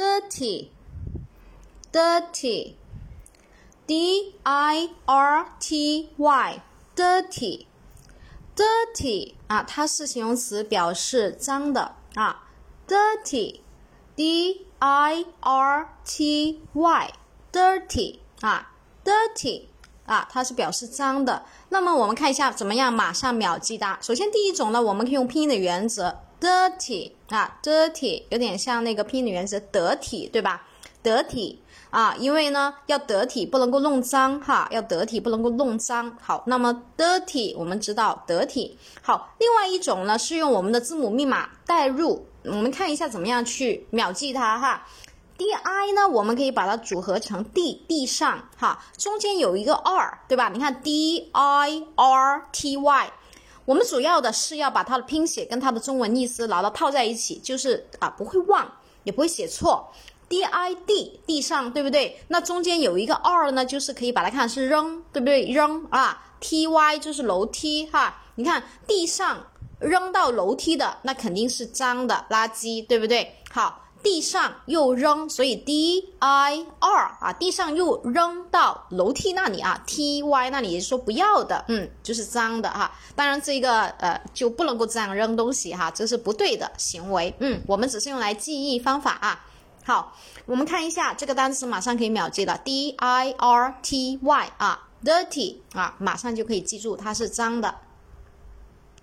dirty，dirty，d i r t y，dirty，dirty 啊，它是形容词，表示脏的啊，dirty，d i r t y，dirty 啊，dirty。啊，它是表示脏的。那么我们看一下怎么样马上秒记它。首先第一种呢，我们可以用拼音的原则，dirty 啊，dirty 有点像那个拼音的原则，得体，对吧？得体啊，因为呢要得体，不能够弄脏哈，要得体，不能够弄脏。好，那么 dirty 我们知道得体。好，另外一种呢是用我们的字母密码代入，我们看一下怎么样去秒记它哈。d i 呢，我们可以把它组合成 d 地上哈，中间有一个 r，对吧？你看 d i r t y，我们主要的是要把它的拼写跟它的中文意思牢牢套在一起，就是啊不会忘，也不会写错。d i d 地上，对不对？那中间有一个 r 呢，就是可以把它看是扔，对不对？扔啊，t y 就是楼梯哈，你看地上扔到楼梯的，那肯定是脏的垃圾，对不对？好。地上又扔，所以 d i r 啊，地上又扔到楼梯那里啊，t y 那里也是说不要的，嗯，就是脏的哈。当然这个呃就不能够这样扔东西哈，这是不对的行为，嗯，我们只是用来记忆方法啊。好，我们看一下这个单词，马上可以秒记了，d i r t y 啊，dirty 啊，马上就可以记住它是脏的。